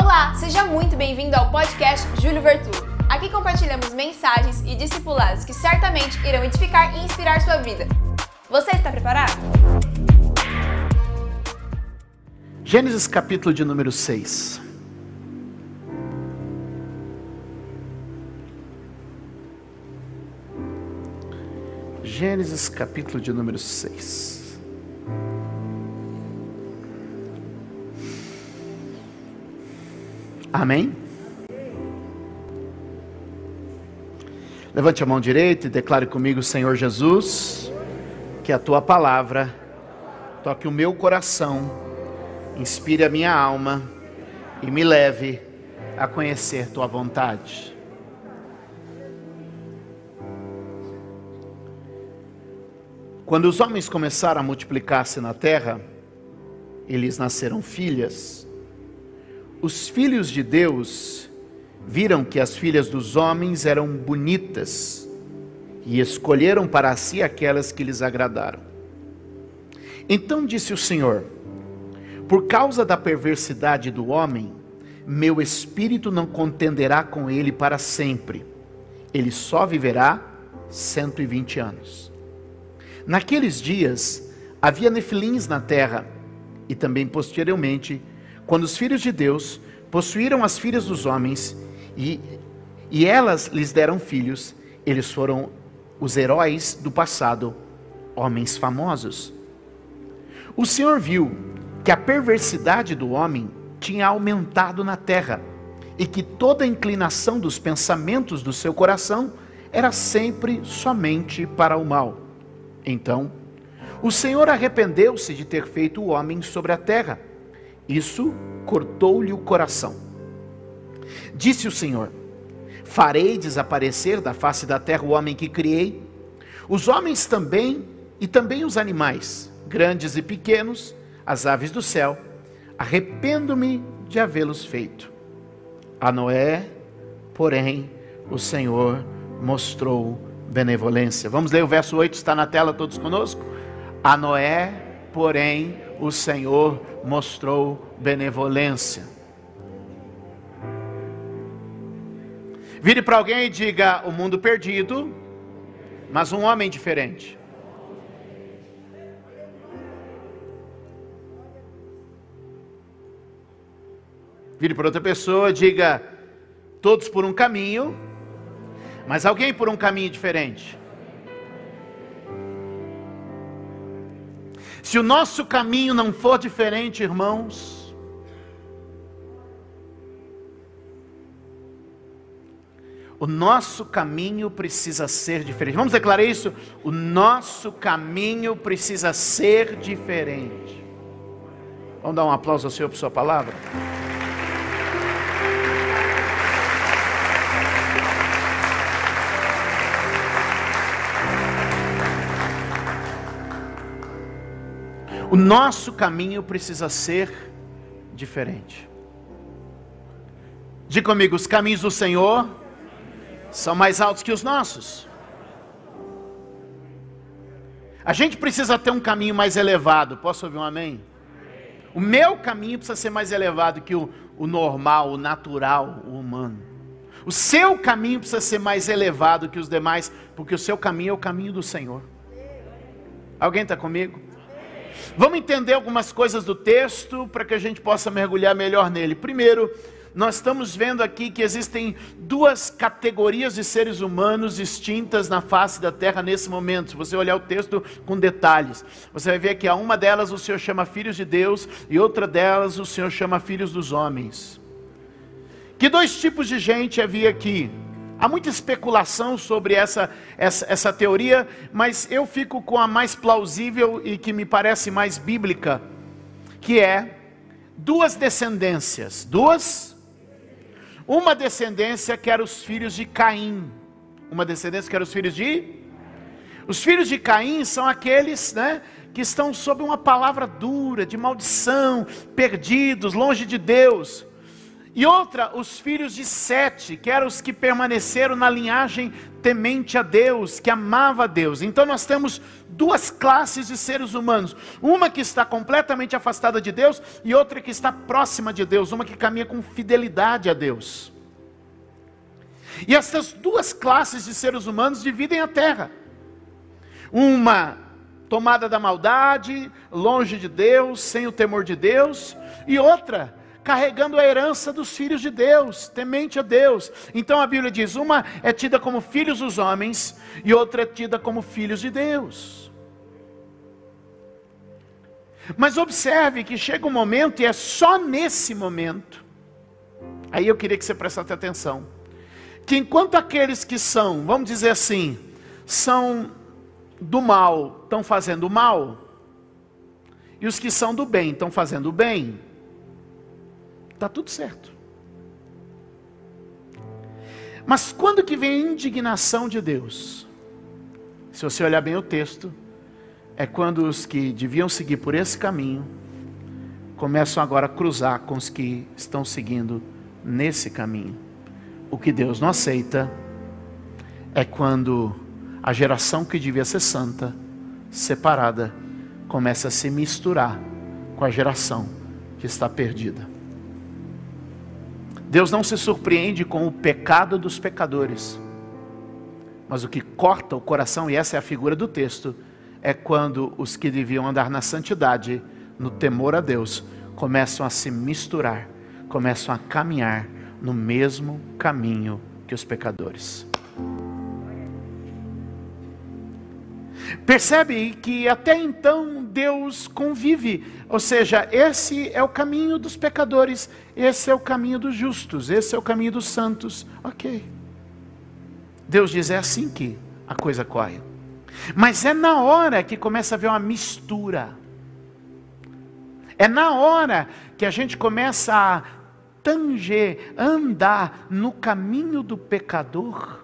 Olá, seja muito bem-vindo ao podcast Júlio Vertulo. Aqui compartilhamos mensagens e discipulados que certamente irão edificar e inspirar sua vida. Você está preparado? Gênesis capítulo de número 6. Gênesis capítulo de número 6. Amém? Levante a mão direita e declare comigo, Senhor Jesus, que a tua palavra toque o meu coração, inspire a minha alma e me leve a conhecer tua vontade. Quando os homens começaram a multiplicar-se na terra, eles nasceram filhas. Os filhos de Deus viram que as filhas dos homens eram bonitas e escolheram para si aquelas que lhes agradaram. Então disse o Senhor: Por causa da perversidade do homem, meu espírito não contenderá com ele para sempre. Ele só viverá 120 anos. Naqueles dias havia nefilins na terra, e também posteriormente, quando os filhos de Deus possuíram as filhas dos homens, e, e elas lhes deram filhos, eles foram os heróis do passado, homens famosos. O Senhor viu que a perversidade do homem tinha aumentado na terra, e que toda a inclinação dos pensamentos do seu coração era sempre somente para o mal. Então, o Senhor arrependeu-se de ter feito o homem sobre a terra. Isso cortou-lhe o coração. Disse o Senhor: Farei desaparecer da face da terra o homem que criei, os homens também e também os animais, grandes e pequenos, as aves do céu. Arrependo-me de havê-los feito. A Noé, porém, o Senhor mostrou benevolência. Vamos ler o verso 8, está na tela todos conosco? A Noé, porém, o Senhor mostrou benevolência. Vire para alguém e diga: o mundo perdido, mas um homem diferente. Vire para outra pessoa, diga: todos por um caminho, mas alguém por um caminho diferente. Se o nosso caminho não for diferente, irmãos, o nosso caminho precisa ser diferente. Vamos declarar isso? O nosso caminho precisa ser diferente. Vamos dar um aplauso ao Senhor por Sua palavra? Nosso caminho precisa ser diferente. Diga comigo: os caminhos do Senhor são mais altos que os nossos. A gente precisa ter um caminho mais elevado. Posso ouvir um amém? O meu caminho precisa ser mais elevado que o, o normal, o natural, o humano. O seu caminho precisa ser mais elevado que os demais, porque o seu caminho é o caminho do Senhor. Alguém está comigo? Vamos entender algumas coisas do texto para que a gente possa mergulhar melhor nele. Primeiro, nós estamos vendo aqui que existem duas categorias de seres humanos distintas na face da terra nesse momento. Se você olhar o texto com detalhes, você vai ver que a uma delas o Senhor chama filhos de Deus e outra delas o Senhor chama filhos dos homens. Que dois tipos de gente havia aqui? Há muita especulação sobre essa, essa, essa, teoria, mas eu fico com a mais plausível e que me parece mais bíblica, que é duas descendências. Duas? Uma descendência que era os filhos de Caim. Uma descendência que era os filhos de. Os filhos de Caim são aqueles, né? Que estão sob uma palavra dura, de maldição, perdidos, longe de Deus. E outra, os filhos de Sete, que eram os que permaneceram na linhagem temente a Deus, que amava a Deus. Então nós temos duas classes de seres humanos: uma que está completamente afastada de Deus e outra que está próxima de Deus, uma que caminha com fidelidade a Deus. E essas duas classes de seres humanos dividem a terra. Uma tomada da maldade, longe de Deus, sem o temor de Deus, e outra carregando a herança dos filhos de Deus, temente a Deus. Então a Bíblia diz: uma é tida como filhos dos homens e outra é tida como filhos de Deus. Mas observe que chega um momento, e é só nesse momento, aí eu queria que você prestasse atenção, que enquanto aqueles que são, vamos dizer assim, são do mal, estão fazendo mal, e os que são do bem estão fazendo o bem, Está tudo certo. Mas quando que vem a indignação de Deus? Se você olhar bem o texto, é quando os que deviam seguir por esse caminho começam agora a cruzar com os que estão seguindo nesse caminho. O que Deus não aceita é quando a geração que devia ser santa, separada, começa a se misturar com a geração que está perdida. Deus não se surpreende com o pecado dos pecadores, mas o que corta o coração, e essa é a figura do texto, é quando os que deviam andar na santidade, no temor a Deus, começam a se misturar, começam a caminhar no mesmo caminho que os pecadores. Percebe que até então Deus convive, ou seja, esse é o caminho dos pecadores, esse é o caminho dos justos, esse é o caminho dos santos. Ok. Deus diz: é assim que a coisa corre. Mas é na hora que começa a haver uma mistura. É na hora que a gente começa a tanger, andar no caminho do pecador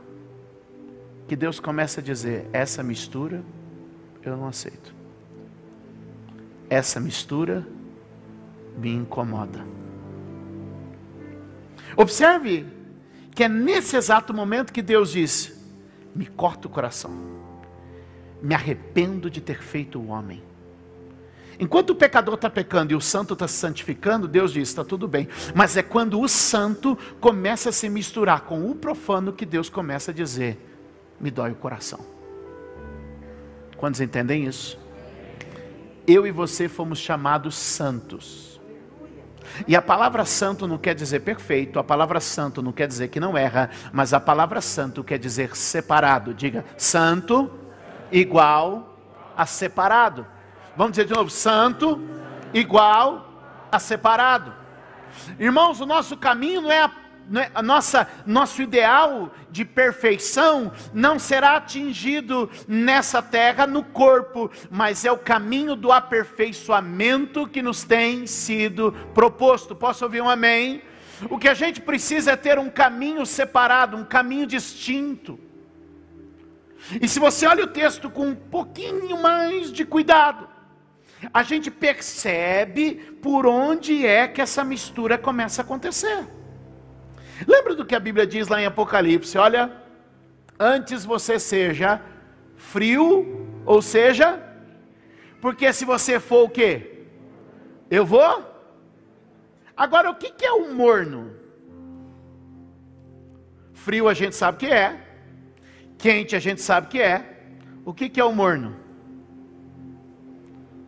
que Deus começa a dizer: essa mistura eu não aceito. Essa mistura me incomoda. Observe que é nesse exato momento que Deus diz: me corta o coração, me arrependo de ter feito o homem. Enquanto o pecador está pecando e o santo está se santificando, Deus diz: está tudo bem. Mas é quando o santo começa a se misturar com o profano que Deus começa a dizer: me dói o coração. Quantos entendem isso? Eu e você fomos chamados santos. E a palavra santo não quer dizer perfeito, a palavra santo não quer dizer que não erra, mas a palavra santo quer dizer separado. Diga, santo igual a separado. Vamos dizer de novo, santo igual a separado. Irmãos, o nosso caminho não é a a nossa, nosso ideal de perfeição não será atingido nessa terra, no corpo, mas é o caminho do aperfeiçoamento que nos tem sido proposto. Posso ouvir um amém? O que a gente precisa é ter um caminho separado, um caminho distinto. E se você olha o texto com um pouquinho mais de cuidado, a gente percebe por onde é que essa mistura começa a acontecer. Lembra do que a Bíblia diz lá em Apocalipse? Olha, antes você seja frio, ou seja, porque se você for o quê? Eu vou? Agora, o que é o morno? Frio a gente sabe que é, quente a gente sabe que é. O que é o morno?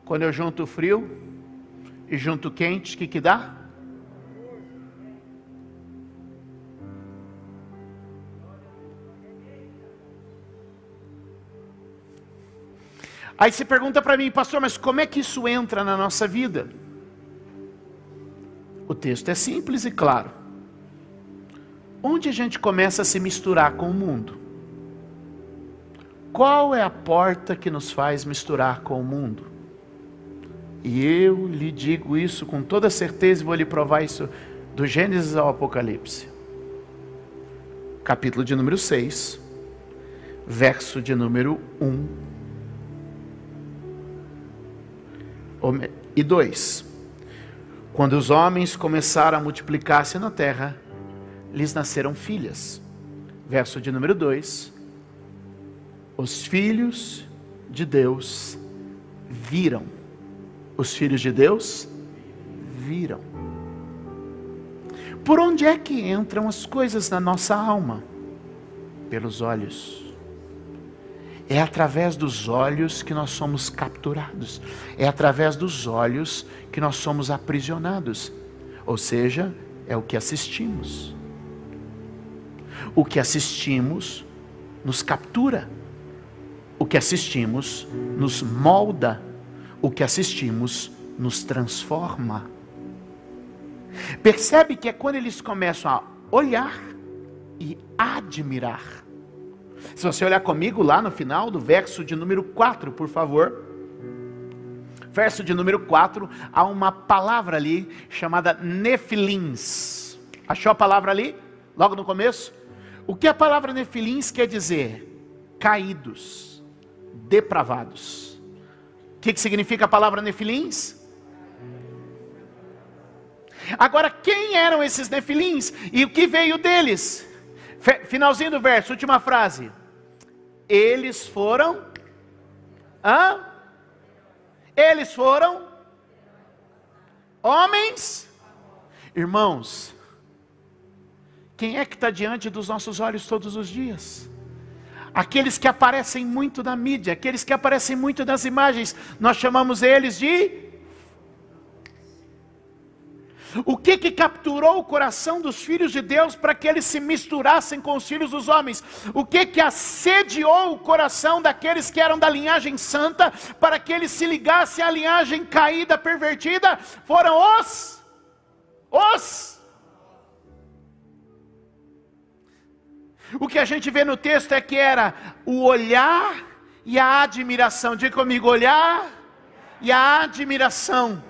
Quando eu junto frio e junto quente, o que, que dá? Aí você pergunta para mim, pastor, mas como é que isso entra na nossa vida? O texto é simples e claro. Onde a gente começa a se misturar com o mundo? Qual é a porta que nos faz misturar com o mundo? E eu lhe digo isso com toda certeza e vou lhe provar isso do Gênesis ao Apocalipse. Capítulo de número 6, verso de número 1 E dois, Quando os homens começaram a multiplicar-se na terra, lhes nasceram filhas. Verso de número 2. Os filhos de Deus viram. Os filhos de Deus viram. Por onde é que entram as coisas na nossa alma? Pelos olhos. É através dos olhos que nós somos capturados. É através dos olhos que nós somos aprisionados. Ou seja, é o que assistimos. O que assistimos nos captura. O que assistimos nos molda. O que assistimos nos transforma. Percebe que é quando eles começam a olhar e admirar se você olhar comigo lá no final do verso de número 4, por favor. Verso de número 4, há uma palavra ali chamada nefilins. Achou a palavra ali? Logo no começo? O que a palavra nefilins quer dizer? Caídos, depravados. O que, que significa a palavra nefilins? Agora, quem eram esses nefilins e o que veio deles? Finalzinho do verso, última frase. Eles foram. Hã? Eles foram. Homens. Irmãos. Quem é que está diante dos nossos olhos todos os dias? Aqueles que aparecem muito na mídia, aqueles que aparecem muito nas imagens, nós chamamos eles de o que que capturou o coração dos filhos de Deus para que eles se misturassem com os filhos dos homens? O que que assediou o coração daqueles que eram da linhagem santa para que eles se ligassem à linhagem caída, pervertida? Foram os os O que a gente vê no texto é que era o olhar e a admiração. Diga comigo, olhar e a admiração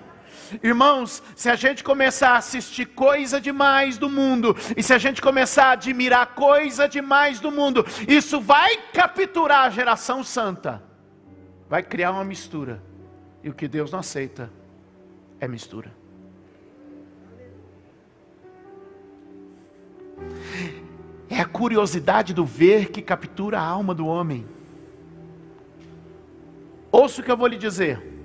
Irmãos, se a gente começar a assistir coisa demais do mundo, e se a gente começar a admirar coisa demais do mundo, isso vai capturar a geração santa, vai criar uma mistura. E o que Deus não aceita é mistura. É a curiosidade do ver que captura a alma do homem. Ouça o que eu vou lhe dizer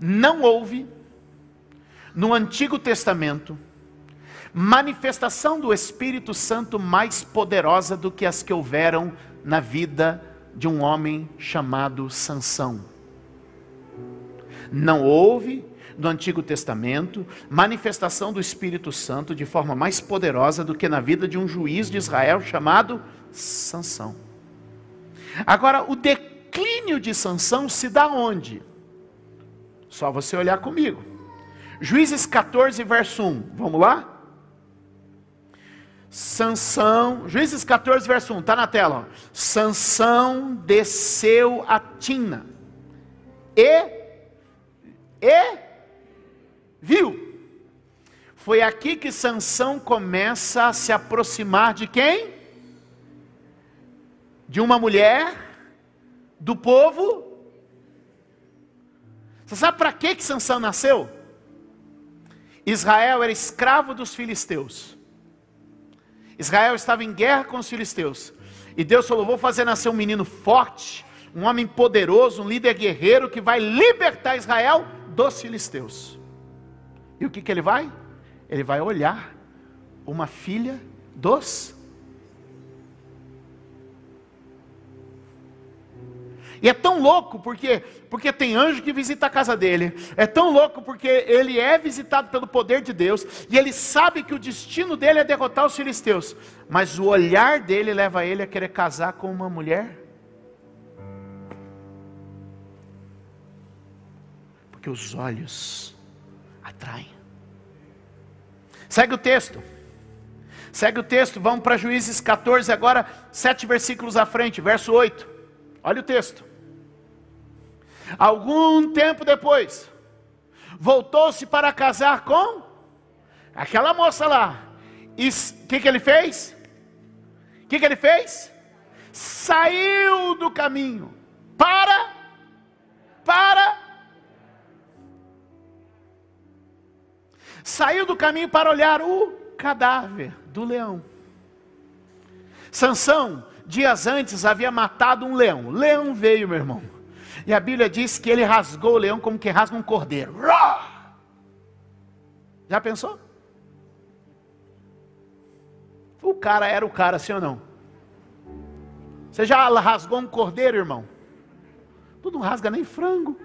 não houve no Antigo Testamento manifestação do Espírito Santo mais poderosa do que as que houveram na vida de um homem chamado Sansão. Não houve no Antigo Testamento manifestação do Espírito Santo de forma mais poderosa do que na vida de um juiz de Israel chamado Sansão. Agora, o declínio de Sansão se dá onde? Só você olhar comigo. Juízes 14, verso 1. Vamos lá? Sansão, Juízes 14, verso 1, está na tela. Ó. Sansão desceu a Tina e, e viu. Foi aqui que Sansão começa a se aproximar de quem? De uma mulher do povo você sabe para que que Sansão nasceu? Israel era escravo dos filisteus. Israel estava em guerra com os filisteus. E Deus falou: Vou fazer nascer um menino forte, um homem poderoso, um líder guerreiro que vai libertar Israel dos filisteus. E o que, que ele vai? Ele vai olhar uma filha dos E é tão louco porque, porque tem anjo que visita a casa dele. É tão louco porque ele é visitado pelo poder de Deus. E ele sabe que o destino dele é derrotar os filisteus. Mas o olhar dele leva ele a querer casar com uma mulher. Porque os olhos atraem. Segue o texto. Segue o texto, vamos para Juízes 14, agora, sete versículos à frente, verso 8. Olha o texto. Algum tempo depois, voltou-se para casar com aquela moça lá. E o que, que ele fez? O que, que ele fez? Saiu do caminho para, para. saiu do caminho para olhar o cadáver do leão. Sansão, dias antes, havia matado um leão. Leão veio, meu irmão. E a Bíblia diz que ele rasgou o leão como que rasga um cordeiro. Já pensou? O cara era o cara, sim ou não? Você já rasgou um cordeiro, irmão? Tu não rasga nem frango.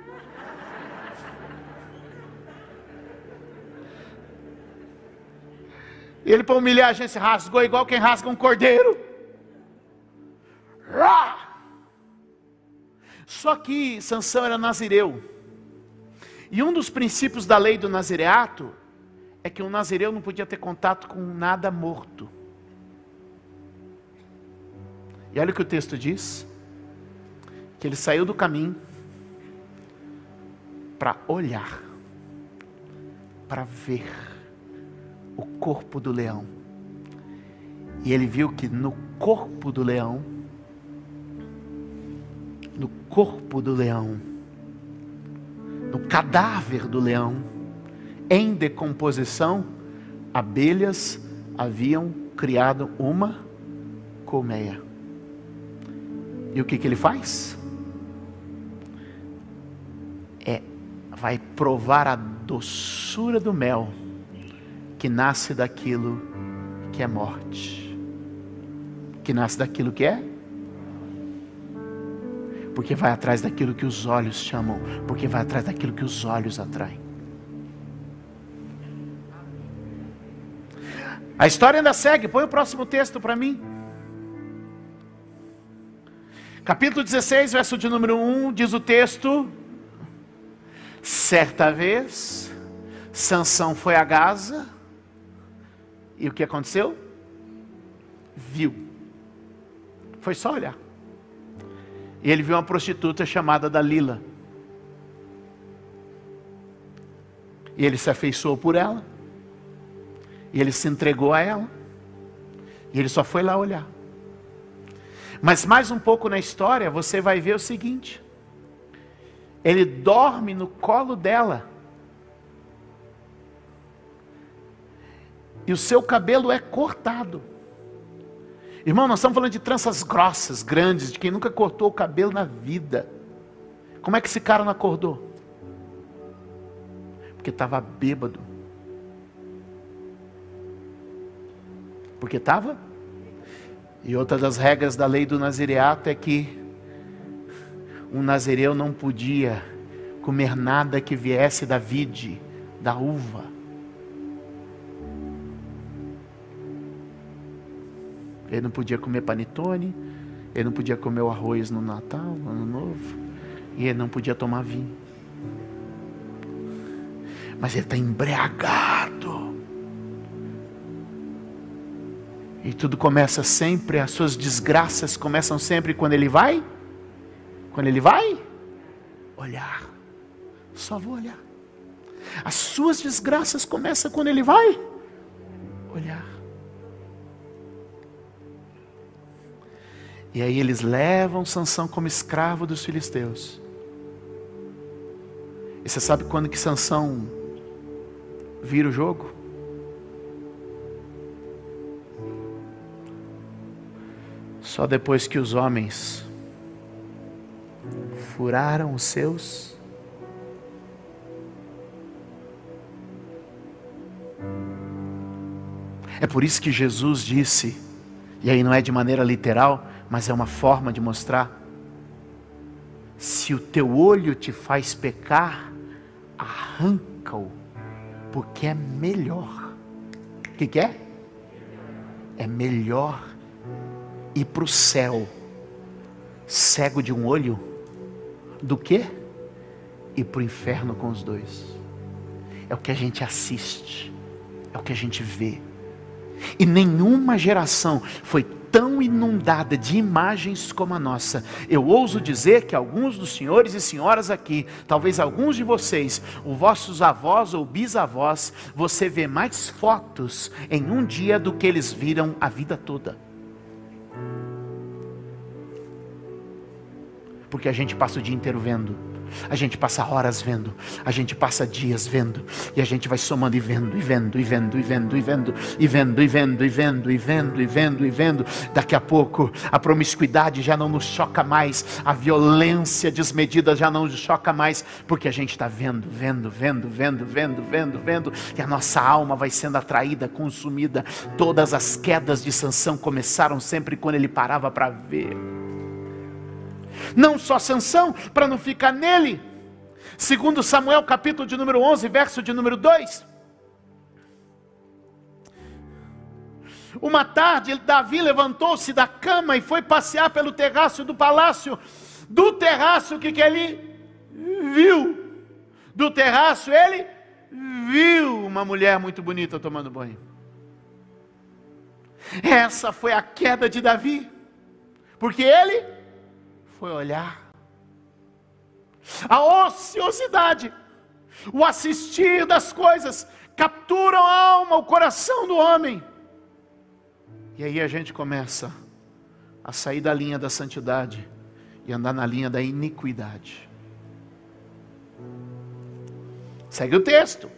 E ele, para humilhar a gente, rasgou igual quem rasga um cordeiro. Só que Sansão era nazireu. E um dos princípios da lei do nazireato é que um nazireu não podia ter contato com nada morto. E olha o que o texto diz: que ele saiu do caminho para olhar, para ver o corpo do leão. E ele viu que no corpo do leão, corpo do leão, no cadáver do leão, em decomposição, abelhas haviam criado uma colmeia. E o que, que ele faz? É, vai provar a doçura do mel que nasce daquilo que é morte, que nasce daquilo que é porque vai atrás daquilo que os olhos chamam, porque vai atrás daquilo que os olhos atraem. A história ainda segue, põe o próximo texto para mim. Capítulo 16, verso de número 1, diz o texto: Certa vez, Sansão foi a Gaza, e o que aconteceu? Viu. Foi só olhar. E ele viu uma prostituta chamada Dalila. E ele se afeiçoou por ela. E ele se entregou a ela. E ele só foi lá olhar. Mas mais um pouco na história, você vai ver o seguinte: ele dorme no colo dela. E o seu cabelo é cortado. Irmão, nós estamos falando de tranças grossas, grandes, de quem nunca cortou o cabelo na vida. Como é que esse cara não acordou? Porque estava bêbado. Porque estava e outra das regras da lei do nazireato é que um nazireu não podia comer nada que viesse da vide, da uva. Ele não podia comer panetone, ele não podia comer o arroz no Natal, no Ano Novo, e ele não podia tomar vinho. Mas ele está embriagado. E tudo começa sempre, as suas desgraças começam sempre quando ele vai? Quando ele vai? Olhar. Só vou olhar. As suas desgraças começam quando ele vai? Olhar. E aí eles levam Sansão como escravo dos filisteus. E você sabe quando que Sansão vira o jogo? Só depois que os homens furaram os seus É por isso que Jesus disse, e aí não é de maneira literal, mas é uma forma de mostrar: se o teu olho te faz pecar, arranca-o, porque é melhor. O que, que é? É melhor ir para o céu cego de um olho do que ir para o inferno com os dois. É o que a gente assiste, é o que a gente vê. E nenhuma geração foi tão inundada de imagens como a nossa. Eu ouso dizer que alguns dos senhores e senhoras aqui, talvez alguns de vocês, os vossos avós ou bisavós, você vê mais fotos em um dia do que eles viram a vida toda. porque a gente passa o dia inteiro vendo A gente passa horas vendo, a gente passa dias vendo, e a gente vai somando e vendo, e vendo, e vendo, e vendo, e vendo, e vendo, e vendo, e vendo, e vendo, e vendo, e vendo. Daqui a pouco a promiscuidade já não nos choca mais, a violência desmedida já não nos choca mais, porque a gente está vendo, vendo, vendo, vendo, vendo, vendo, vendo, e a nossa alma vai sendo atraída, consumida. Todas as quedas de Sansão começaram sempre quando ele parava para ver. Não só Sansão, para não ficar nele. Segundo Samuel, capítulo de número 11, verso de número 2. Uma tarde, Davi levantou-se da cama e foi passear pelo terraço do palácio. Do terraço, o que, que ele viu? Do terraço, ele viu uma mulher muito bonita tomando banho. Essa foi a queda de Davi, porque ele foi olhar. A ociosidade, o assistir das coisas, capturam a alma, o coração do homem. E aí a gente começa a sair da linha da santidade e andar na linha da iniquidade. Segue o texto.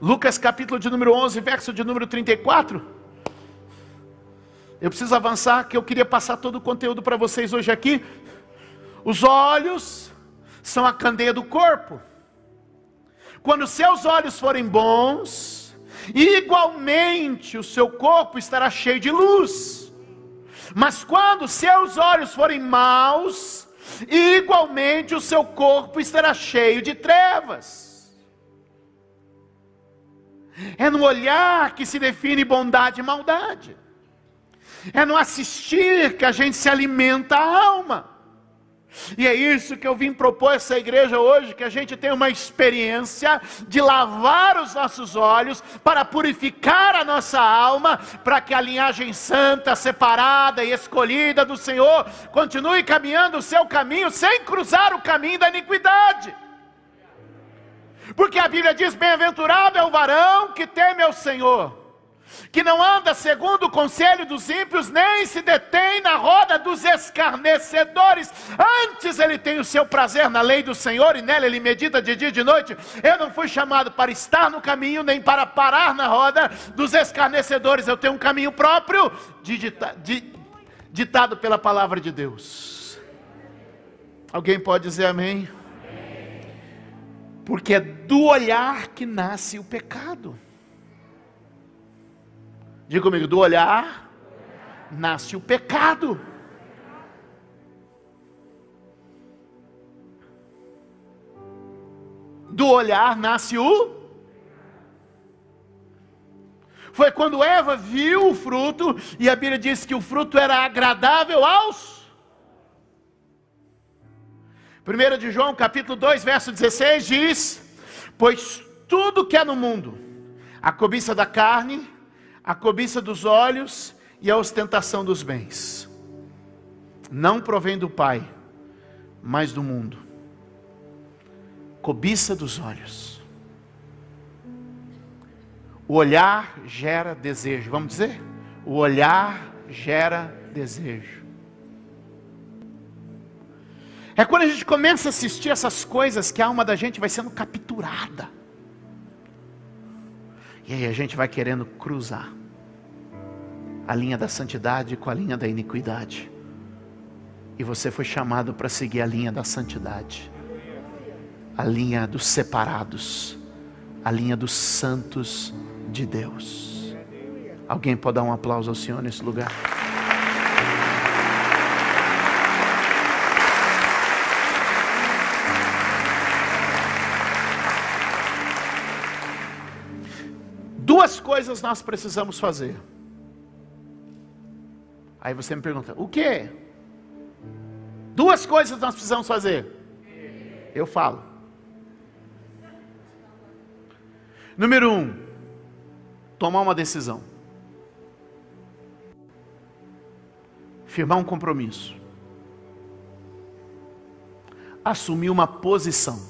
Lucas capítulo de número 11, verso de número 34. Eu preciso avançar, que eu queria passar todo o conteúdo para vocês hoje aqui. Os olhos são a candeia do corpo. Quando seus olhos forem bons, igualmente o seu corpo estará cheio de luz. Mas quando seus olhos forem maus, igualmente o seu corpo estará cheio de trevas. É no olhar que se define bondade e maldade. É no assistir que a gente se alimenta a alma. E é isso que eu vim propor essa igreja hoje, que a gente tenha uma experiência de lavar os nossos olhos para purificar a nossa alma, para que a linhagem santa, separada e escolhida do Senhor continue caminhando o seu caminho sem cruzar o caminho da iniquidade. Porque a Bíblia diz: Bem-aventurado é o varão que teme ao Senhor que não anda segundo o conselho dos ímpios, nem se detém na roda dos escarnecedores. Antes ele tem o seu prazer na lei do Senhor e nela ele medita de dia e de noite. Eu não fui chamado para estar no caminho, nem para parar na roda dos escarnecedores. Eu tenho um caminho próprio, ditado pela palavra de Deus. Alguém pode dizer amém? Porque é do olhar que nasce o pecado. Diga comigo, do olhar nasce o pecado. Do olhar nasce o. Foi quando Eva viu o fruto, e a Bíblia diz que o fruto era agradável aos. 1 de João, capítulo 2, verso 16 diz: Pois tudo que há no mundo, a cobiça da carne, a cobiça dos olhos e a ostentação dos bens. Não provém do Pai, mas do mundo. Cobiça dos olhos. O olhar gera desejo. Vamos dizer? O olhar gera desejo. É quando a gente começa a assistir essas coisas que a alma da gente vai sendo capturada. E aí a gente vai querendo cruzar a linha da santidade com a linha da iniquidade. E você foi chamado para seguir a linha da santidade, a linha dos separados, a linha dos santos de Deus. Alguém pode dar um aplauso ao Senhor nesse lugar? Duas coisas nós precisamos fazer. Aí você me pergunta: o que? Duas coisas nós precisamos fazer. Eu falo. Número um, tomar uma decisão. Firmar um compromisso. Assumir uma posição.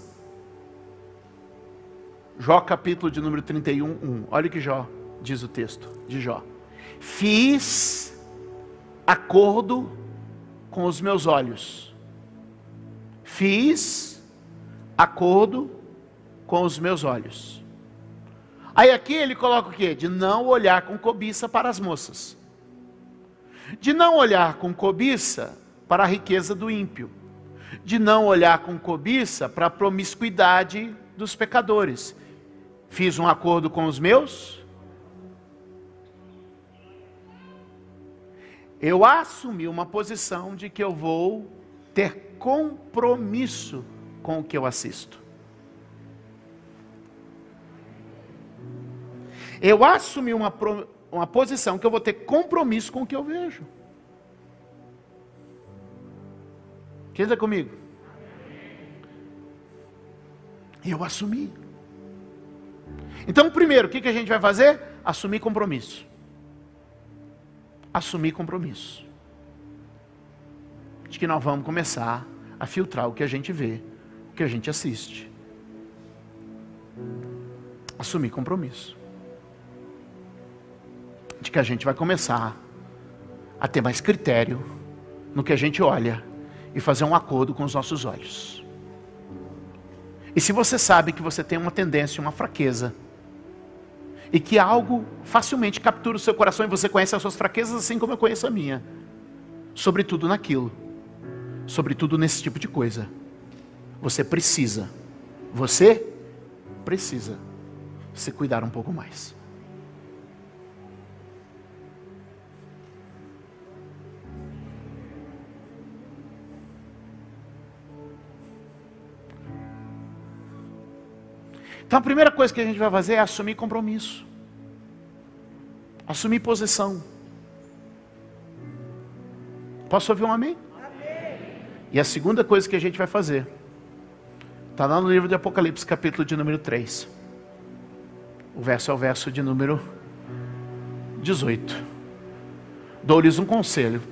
Jó capítulo de número 31, 1. Olha o que Jó diz o texto de Jó. Fiz acordo com os meus olhos. Fiz acordo com os meus olhos. Aí aqui ele coloca o quê? De não olhar com cobiça para as moças. De não olhar com cobiça para a riqueza do ímpio. De não olhar com cobiça para a promiscuidade dos pecadores. Fiz um acordo com os meus. Eu assumi uma posição de que eu vou ter compromisso com o que eu assisto. Eu assumi uma, uma posição que eu vou ter compromisso com o que eu vejo. Quem está comigo? Eu assumi. Então, primeiro, o que, que a gente vai fazer? Assumir compromisso. Assumir compromisso. De que nós vamos começar a filtrar o que a gente vê, o que a gente assiste. Assumir compromisso de que a gente vai começar a ter mais critério no que a gente olha e fazer um acordo com os nossos olhos. E se você sabe que você tem uma tendência, uma fraqueza, e que algo facilmente captura o seu coração e você conhece as suas fraquezas assim como eu conheço a minha, sobretudo naquilo, sobretudo nesse tipo de coisa, você precisa, você precisa se cuidar um pouco mais. Então a primeira coisa que a gente vai fazer é assumir compromisso, assumir posição. Posso ouvir um amém? amém? E a segunda coisa que a gente vai fazer, está lá no livro de Apocalipse, capítulo de número 3. O verso é o verso de número 18. Dou-lhes um conselho: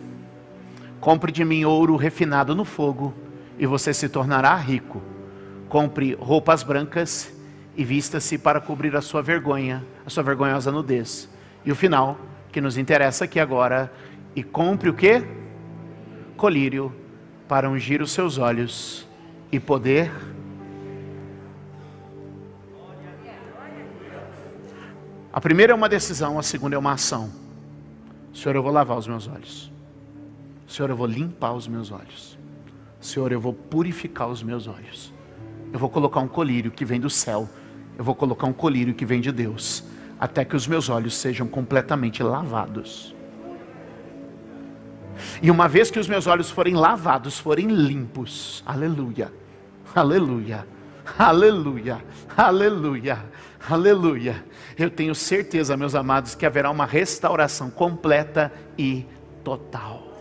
compre de mim ouro refinado no fogo, e você se tornará rico. Compre roupas brancas e vista-se para cobrir a sua vergonha, a sua vergonhosa nudez. E o final, que nos interessa aqui agora, e compre o que? Colírio para ungir os seus olhos e poder. A primeira é uma decisão, a segunda é uma ação. Senhor, eu vou lavar os meus olhos. Senhor, eu vou limpar os meus olhos. Senhor, eu vou purificar os meus olhos. Eu vou colocar um colírio que vem do céu eu vou colocar um colírio que vem de Deus, até que os meus olhos sejam completamente lavados. E uma vez que os meus olhos forem lavados, forem limpos, aleluia, aleluia, aleluia, aleluia, aleluia. Eu tenho certeza, meus amados, que haverá uma restauração completa e total.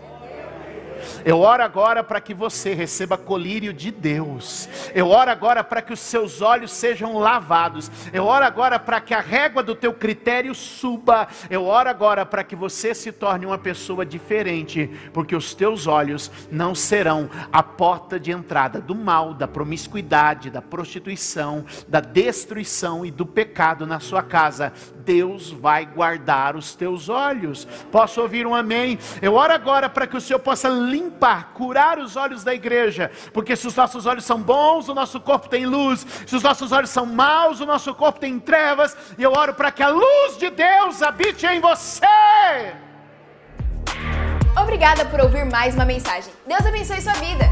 Eu oro agora para que você receba colírio de Deus. Eu oro agora para que os seus olhos sejam lavados. Eu oro agora para que a régua do teu critério suba. Eu oro agora para que você se torne uma pessoa diferente, porque os teus olhos não serão a porta de entrada do mal, da promiscuidade, da prostituição, da destruição e do pecado na sua casa. Deus vai guardar os teus olhos. Posso ouvir um amém? Eu oro agora para que o Senhor possa limpar, curar os olhos da igreja, porque se os nossos olhos são bons, o nosso corpo tem luz, se os nossos olhos são maus, o nosso corpo tem trevas, e eu oro para que a luz de Deus habite em você. Obrigada por ouvir mais uma mensagem. Deus abençoe sua vida.